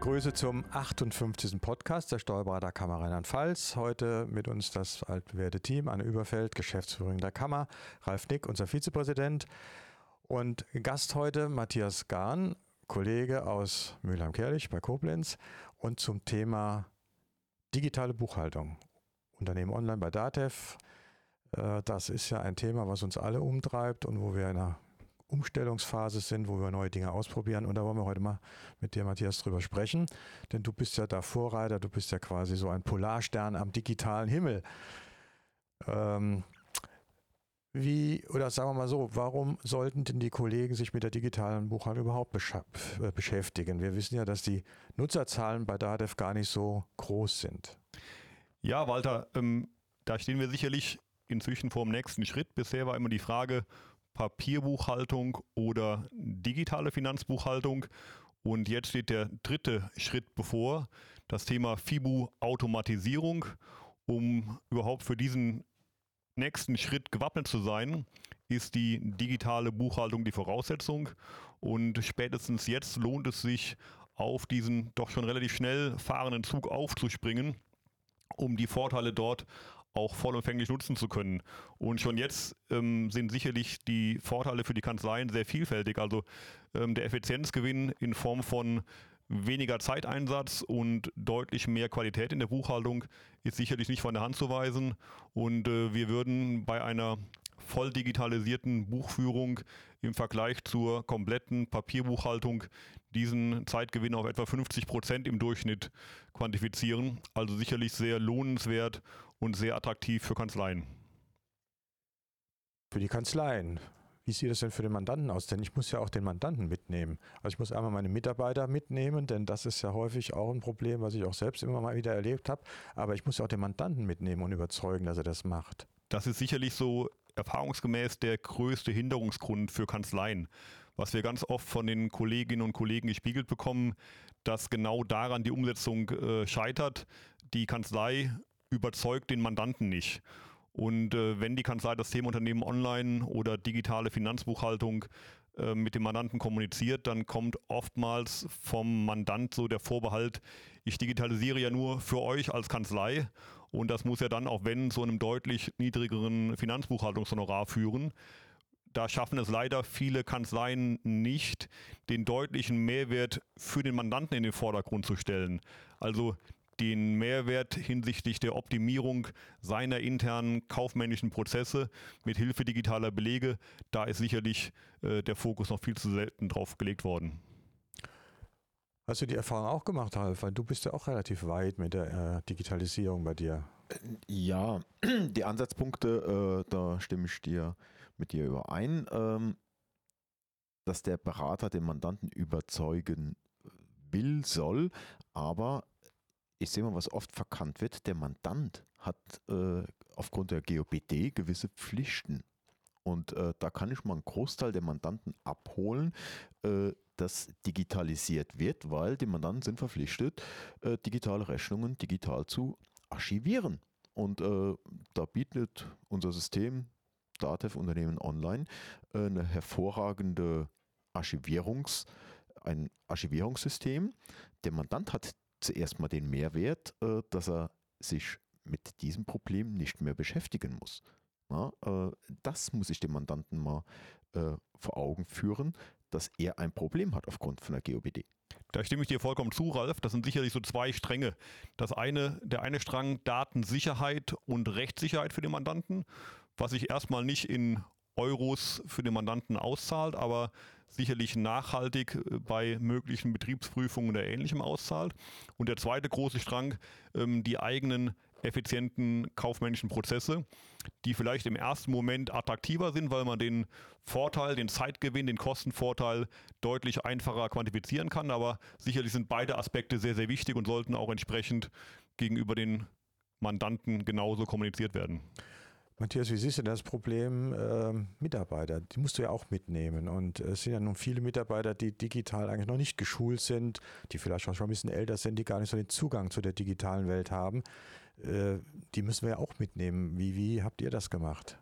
begrüße zum 58. Podcast der Steuerberaterkammer Rheinland-Pfalz. Heute mit uns das altbewährte Team, Anne Überfeld, Geschäftsführerin der Kammer, Ralf Nick, unser Vizepräsident und Gast heute Matthias Gahn, Kollege aus Mülheim-Kerlich bei Koblenz und zum Thema digitale Buchhaltung. Unternehmen online bei DATEV. Äh, das ist ja ein Thema, was uns alle umtreibt und wo wir in einer Umstellungsphase sind, wo wir neue Dinge ausprobieren. Und da wollen wir heute mal mit dir, Matthias, drüber sprechen. Denn du bist ja da Vorreiter, du bist ja quasi so ein Polarstern am digitalen Himmel. Ähm, wie, oder sagen wir mal so, warum sollten denn die Kollegen sich mit der digitalen Buchhaltung überhaupt äh, beschäftigen? Wir wissen ja, dass die Nutzerzahlen bei DADEV gar nicht so groß sind. Ja, Walter, ähm, da stehen wir sicherlich inzwischen vor dem nächsten Schritt. Bisher war immer die Frage, Papierbuchhaltung oder digitale Finanzbuchhaltung. Und jetzt steht der dritte Schritt bevor, das Thema FIBU-Automatisierung, um überhaupt für diesen nächsten Schritt gewappnet zu sein, ist die digitale Buchhaltung die Voraussetzung. Und spätestens jetzt lohnt es sich, auf diesen doch schon relativ schnell fahrenden Zug aufzuspringen, um die Vorteile dort auch vollumfänglich nutzen zu können. Und schon jetzt ähm, sind sicherlich die Vorteile für die Kanzleien sehr vielfältig. Also ähm, der Effizienzgewinn in Form von weniger Zeiteinsatz und deutlich mehr Qualität in der Buchhaltung ist sicherlich nicht von der Hand zu weisen. Und äh, wir würden bei einer voll digitalisierten Buchführung im Vergleich zur kompletten Papierbuchhaltung diesen Zeitgewinn auf etwa 50 Prozent im Durchschnitt quantifizieren. Also sicherlich sehr lohnenswert und sehr attraktiv für Kanzleien. Für die Kanzleien. Wie sieht das denn für den Mandanten aus? Denn ich muss ja auch den Mandanten mitnehmen. Also ich muss einmal meine Mitarbeiter mitnehmen, denn das ist ja häufig auch ein Problem, was ich auch selbst immer mal wieder erlebt habe. Aber ich muss ja auch den Mandanten mitnehmen und überzeugen, dass er das macht. Das ist sicherlich so erfahrungsgemäß der größte Hinderungsgrund für Kanzleien. Was wir ganz oft von den Kolleginnen und Kollegen gespiegelt bekommen, dass genau daran die Umsetzung äh, scheitert. Die Kanzlei überzeugt den Mandanten nicht. Und äh, wenn die Kanzlei das Thema Unternehmen online oder digitale Finanzbuchhaltung äh, mit dem Mandanten kommuniziert, dann kommt oftmals vom Mandant so der Vorbehalt, ich digitalisiere ja nur für euch als Kanzlei und das muss ja dann auch wenn zu einem deutlich niedrigeren Finanzbuchhaltungshonorar führen. Da schaffen es leider viele Kanzleien nicht, den deutlichen Mehrwert für den Mandanten in den Vordergrund zu stellen. Also den Mehrwert hinsichtlich der Optimierung seiner internen kaufmännischen Prozesse mit Hilfe digitaler Belege, da ist sicherlich äh, der Fokus noch viel zu selten drauf gelegt worden. Hast du die Erfahrung auch gemacht, Ralf? Weil du bist ja auch relativ weit mit der äh, Digitalisierung bei dir. Ja, die Ansatzpunkte, äh, da stimme ich dir mit dir überein, ähm, dass der Berater den Mandanten überzeugen will, soll, aber ich sehe mal, was oft verkannt wird, der Mandant hat äh, aufgrund der GOBD gewisse Pflichten. Und äh, da kann ich mal einen Großteil der Mandanten abholen, äh, dass digitalisiert wird, weil die Mandanten sind verpflichtet, äh, digitale Rechnungen digital zu archivieren. Und äh, da bietet unser System DATEV Unternehmen Online äh, eine hervorragende Archivierungs, ein Archivierungssystem. Der Mandant hat zuerst mal den Mehrwert, äh, dass er sich mit diesem Problem nicht mehr beschäftigen muss. Ja, äh, das muss ich dem Mandanten mal äh, vor Augen führen, dass er ein Problem hat aufgrund von der GOBD. Da stimme ich dir vollkommen zu, Ralf. Das sind sicherlich so zwei Stränge. Das eine, der eine Strang Datensicherheit und Rechtssicherheit für den Mandanten, was ich erstmal nicht in Euros für den Mandanten auszahlt, aber sicherlich nachhaltig äh, bei möglichen Betriebsprüfungen oder ähnlichem auszahlt. Und der zweite große Strang, ähm, die eigenen effizienten kaufmännischen Prozesse, die vielleicht im ersten Moment attraktiver sind, weil man den Vorteil, den Zeitgewinn, den Kostenvorteil deutlich einfacher quantifizieren kann. Aber sicherlich sind beide Aspekte sehr, sehr wichtig und sollten auch entsprechend gegenüber den Mandanten genauso kommuniziert werden. Matthias, wie siehst du das Problem äh, Mitarbeiter? Die musst du ja auch mitnehmen. Und es sind ja nun viele Mitarbeiter, die digital eigentlich noch nicht geschult sind, die vielleicht auch schon ein bisschen älter sind, die gar nicht so den Zugang zu der digitalen Welt haben. Äh, die müssen wir ja auch mitnehmen. Wie, wie habt ihr das gemacht?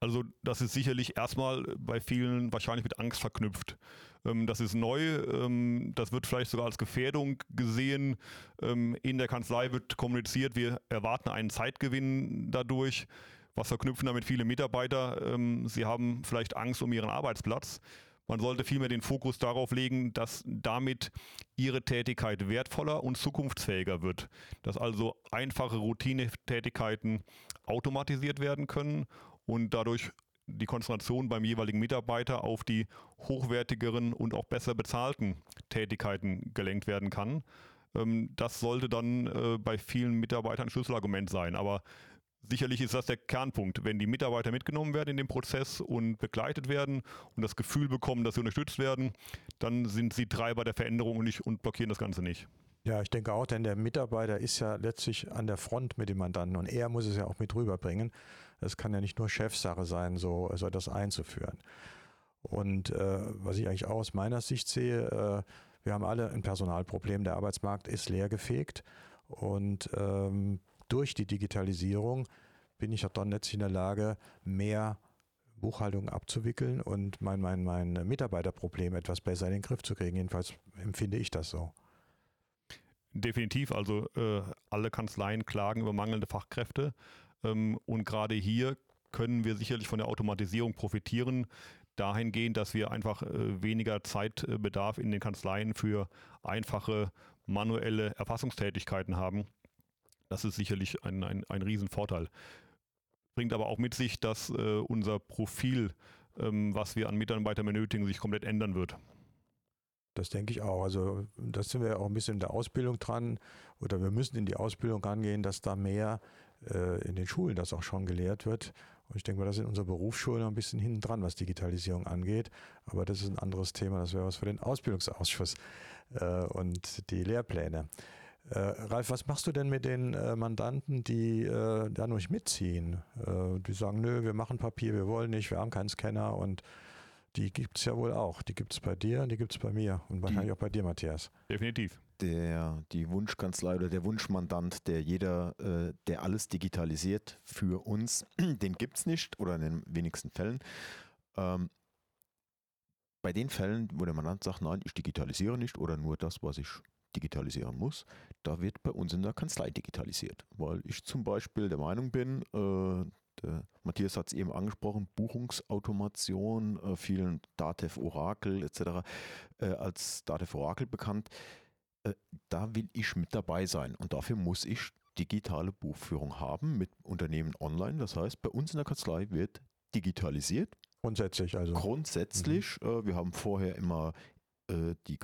Also das ist sicherlich erstmal bei vielen wahrscheinlich mit Angst verknüpft. Ähm, das ist neu, ähm, das wird vielleicht sogar als Gefährdung gesehen. Ähm, in der Kanzlei wird kommuniziert, wir erwarten einen Zeitgewinn dadurch. Was verknüpfen damit viele Mitarbeiter? Sie haben vielleicht Angst um ihren Arbeitsplatz. Man sollte vielmehr den Fokus darauf legen, dass damit ihre Tätigkeit wertvoller und zukunftsfähiger wird. Dass also einfache Routinetätigkeiten automatisiert werden können und dadurch die Konzentration beim jeweiligen Mitarbeiter auf die hochwertigeren und auch besser bezahlten Tätigkeiten gelenkt werden kann. Ähm, das sollte dann äh, bei vielen Mitarbeitern ein Schlüsselargument sein. Aber sicherlich ist das der Kernpunkt. Wenn die Mitarbeiter mitgenommen werden in den Prozess und begleitet werden und das Gefühl bekommen, dass sie unterstützt werden, dann sind sie Treiber der Veränderung und, nicht, und blockieren das Ganze nicht. Ja, ich denke auch, denn der Mitarbeiter ist ja letztlich an der Front mit dem Mandanten und er muss es ja auch mit rüberbringen. Es kann ja nicht nur Chefsache sein, so, so etwas einzuführen. Und äh, was ich eigentlich auch aus meiner Sicht sehe, äh, wir haben alle ein Personalproblem. Der Arbeitsmarkt ist leergefegt und ähm, durch die Digitalisierung bin ich auch dann letztlich in der Lage, mehr Buchhaltung abzuwickeln und mein, mein, mein Mitarbeiterproblem etwas besser in den Griff zu kriegen. Jedenfalls empfinde ich das so. Definitiv. Also äh, alle Kanzleien klagen über mangelnde Fachkräfte. Ähm, und gerade hier können wir sicherlich von der Automatisierung profitieren, dahingehend, dass wir einfach äh, weniger Zeitbedarf in den Kanzleien für einfache manuelle Erfassungstätigkeiten haben. Das ist sicherlich ein, ein, ein Riesenvorteil. Bringt aber auch mit sich, dass äh, unser Profil, ähm, was wir an Mitarbeitern benötigen, sich komplett ändern wird. Das denke ich auch. Also das sind wir auch ein bisschen in der Ausbildung dran oder wir müssen in die Ausbildung rangehen, dass da mehr äh, in den Schulen das auch schon gelehrt wird. Und ich denke mal, das sind unsere Berufsschulen ein bisschen hinten dran, was Digitalisierung angeht. Aber das ist ein anderes Thema. Das wäre was für den Ausbildungsausschuss äh, und die Lehrpläne. Äh, Ralf, was machst du denn mit den äh, Mandanten, die äh, da nicht mitziehen? Äh, die sagen, nö, wir machen Papier, wir wollen nicht, wir haben keinen Scanner und die gibt es ja wohl auch. Die gibt es bei dir und die gibt es bei mir und wahrscheinlich die, auch bei dir, Matthias. Definitiv. Der, die Wunschkanzlei oder der Wunschmandant, der jeder, äh, der alles digitalisiert für uns, den gibt es nicht oder in den wenigsten Fällen. Ähm, bei den Fällen, wo der Mandant sagt, nein, ich digitalisiere nicht oder nur das, was ich digitalisieren muss, da wird bei uns in der Kanzlei digitalisiert. Weil ich zum Beispiel der Meinung bin, äh, der Matthias hat es eben angesprochen, Buchungsautomation, äh, vielen Datev Oracle etc. Äh, als Datev Oracle bekannt. Äh, da will ich mit dabei sein und dafür muss ich digitale Buchführung haben mit Unternehmen online. Das heißt, bei uns in der Kanzlei wird digitalisiert. Grundsätzlich also. Grundsätzlich. Mhm. Äh, wir haben vorher immer äh, die,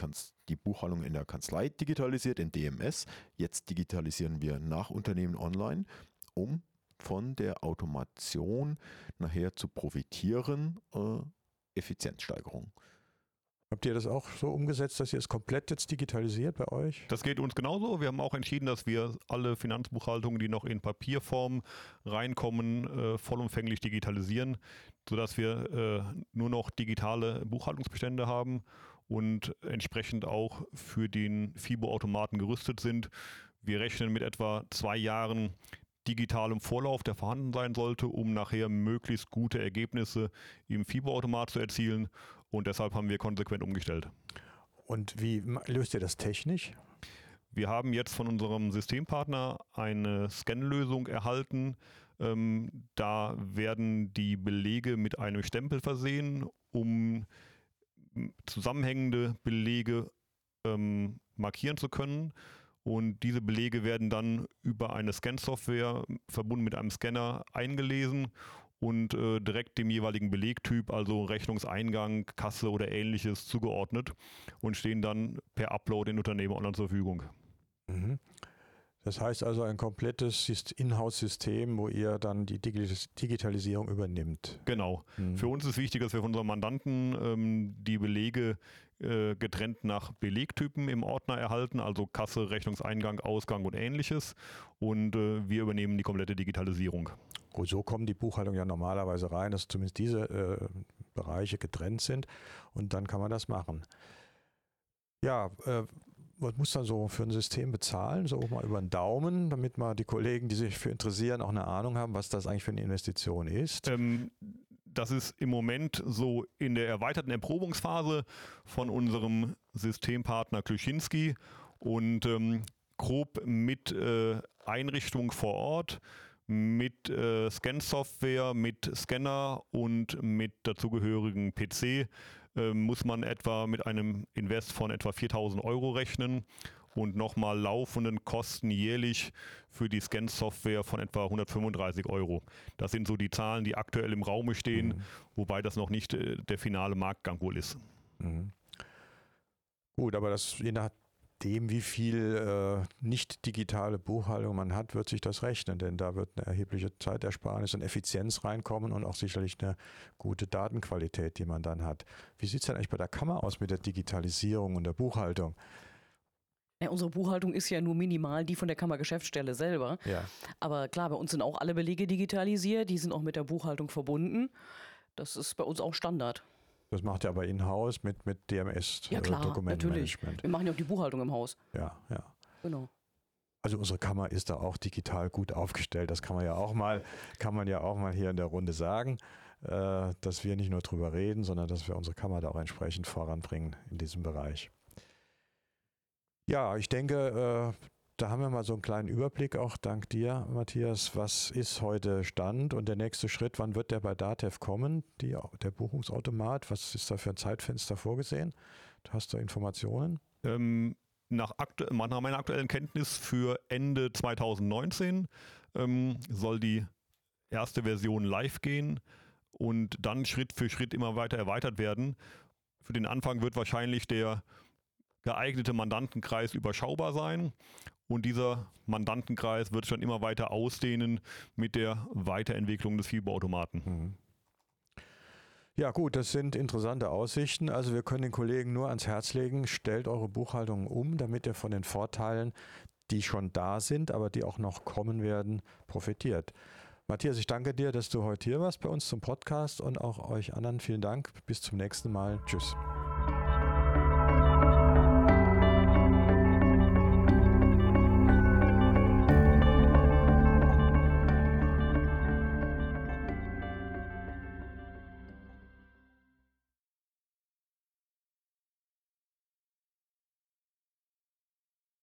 die, Buchhaltung in der Kanzlei digitalisiert, in DMS. Jetzt digitalisieren wir nach Unternehmen online, um von der Automation nachher zu profitieren, äh, Effizienzsteigerung. Habt ihr das auch so umgesetzt, dass ihr es komplett jetzt digitalisiert bei euch? Das geht uns genauso. Wir haben auch entschieden, dass wir alle Finanzbuchhaltungen, die noch in Papierform reinkommen, äh, vollumfänglich digitalisieren, sodass wir äh, nur noch digitale Buchhaltungsbestände haben und entsprechend auch für den FIBO-Automaten gerüstet sind. Wir rechnen mit etwa zwei Jahren digitalem Vorlauf, der vorhanden sein sollte, um nachher möglichst gute Ergebnisse im FIBO-Automat zu erzielen. Und deshalb haben wir konsequent umgestellt. Und wie löst ihr das technisch? Wir haben jetzt von unserem Systempartner eine Scan-Lösung erhalten. Ähm, da werden die Belege mit einem Stempel versehen, um zusammenhängende Belege ähm, markieren zu können. Und diese Belege werden dann über eine Scan-Software verbunden mit einem Scanner eingelesen und äh, direkt dem jeweiligen Belegtyp, also Rechnungseingang, Kasse oder ähnliches, zugeordnet und stehen dann per Upload in Unternehmen online zur Verfügung. Mhm. Das heißt also ein komplettes Inhouse-System, wo ihr dann die Digitalisierung übernimmt. Genau. Mhm. Für uns ist wichtig, dass wir von unseren Mandanten ähm, die Belege äh, getrennt nach Belegtypen im Ordner erhalten, also Kasse, Rechnungseingang, Ausgang und ähnliches. Und äh, wir übernehmen die komplette Digitalisierung. Gut, so kommen die Buchhaltungen ja normalerweise rein, dass zumindest diese äh, Bereiche getrennt sind und dann kann man das machen. Ja, äh, was muss dann so für ein System bezahlen? So mal über den Daumen, damit mal die Kollegen, die sich für interessieren, auch eine Ahnung haben, was das eigentlich für eine Investition ist? Ähm, das ist im Moment so in der erweiterten Erprobungsphase von unserem Systempartner Kluschinski und ähm, grob mit äh, Einrichtung vor Ort, mit äh, Scan-Software, mit Scanner und mit dazugehörigen PC äh, muss man etwa mit einem Invest von etwa 4000 Euro rechnen und nochmal laufenden Kosten jährlich für die Scan-Software von etwa 135 Euro. Das sind so die Zahlen, die aktuell im Raume stehen, mhm. wobei das noch nicht äh, der finale Marktgang wohl ist. Mhm. Gut, aber das je nachdem, wie viel äh, nicht digitale Buchhaltung man hat, wird sich das rechnen, denn da wird eine erhebliche Zeitersparnis und Effizienz reinkommen und auch sicherlich eine gute Datenqualität, die man dann hat. Wie sieht es denn eigentlich bei der Kammer aus mit der Digitalisierung und der Buchhaltung? Ja, unsere Buchhaltung ist ja nur minimal die von der Kammergeschäftsstelle selber. Ja. Aber klar, bei uns sind auch alle Belege digitalisiert, die sind auch mit der Buchhaltung verbunden. Das ist bei uns auch Standard. Das macht ihr aber in-house mit, mit DMS, ja, klar, natürlich. Wir machen ja auch die Buchhaltung im Haus. Ja, ja. Genau. Also unsere Kammer ist da auch digital gut aufgestellt. Das kann man ja auch mal, kann man ja auch mal hier in der Runde sagen, äh, dass wir nicht nur drüber reden, sondern dass wir unsere Kammer da auch entsprechend voranbringen in diesem Bereich. Ja, ich denke, äh, da haben wir mal so einen kleinen Überblick, auch dank dir, Matthias. Was ist heute Stand und der nächste Schritt? Wann wird der bei DATEV kommen, die, der Buchungsautomat? Was ist da für ein Zeitfenster vorgesehen? Hast du Informationen? Ähm, nach, nach, meiner aktuellen Kenntnis für Ende 2019 ähm, soll die erste Version live gehen und dann Schritt für Schritt immer weiter erweitert werden. Für den Anfang wird wahrscheinlich der geeignete Mandantenkreis überschaubar sein. Und dieser Mandantenkreis wird sich dann immer weiter ausdehnen mit der Weiterentwicklung des Fieberautomaten. Mhm. Ja gut, das sind interessante Aussichten. Also wir können den Kollegen nur ans Herz legen, stellt eure Buchhaltung um, damit ihr von den Vorteilen, die schon da sind, aber die auch noch kommen werden, profitiert. Matthias, ich danke dir, dass du heute hier warst bei uns zum Podcast und auch euch anderen vielen Dank. Bis zum nächsten Mal. Tschüss.